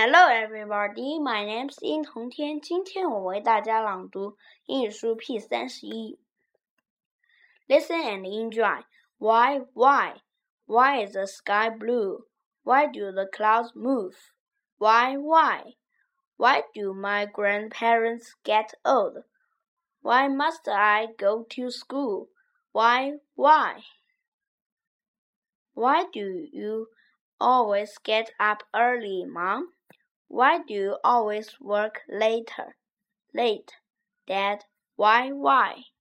Hello, everybody. My name is 殷同天。今天我为大家朗读英语书 P 三十一。Listen and enjoy. Why, why, why is the sky blue? Why do the clouds move? Why, why, why do my grandparents get old? Why must I go to school? Why, why? Why do you always get up early, Mom? Why do you always work later? Late, Dad? Why, why?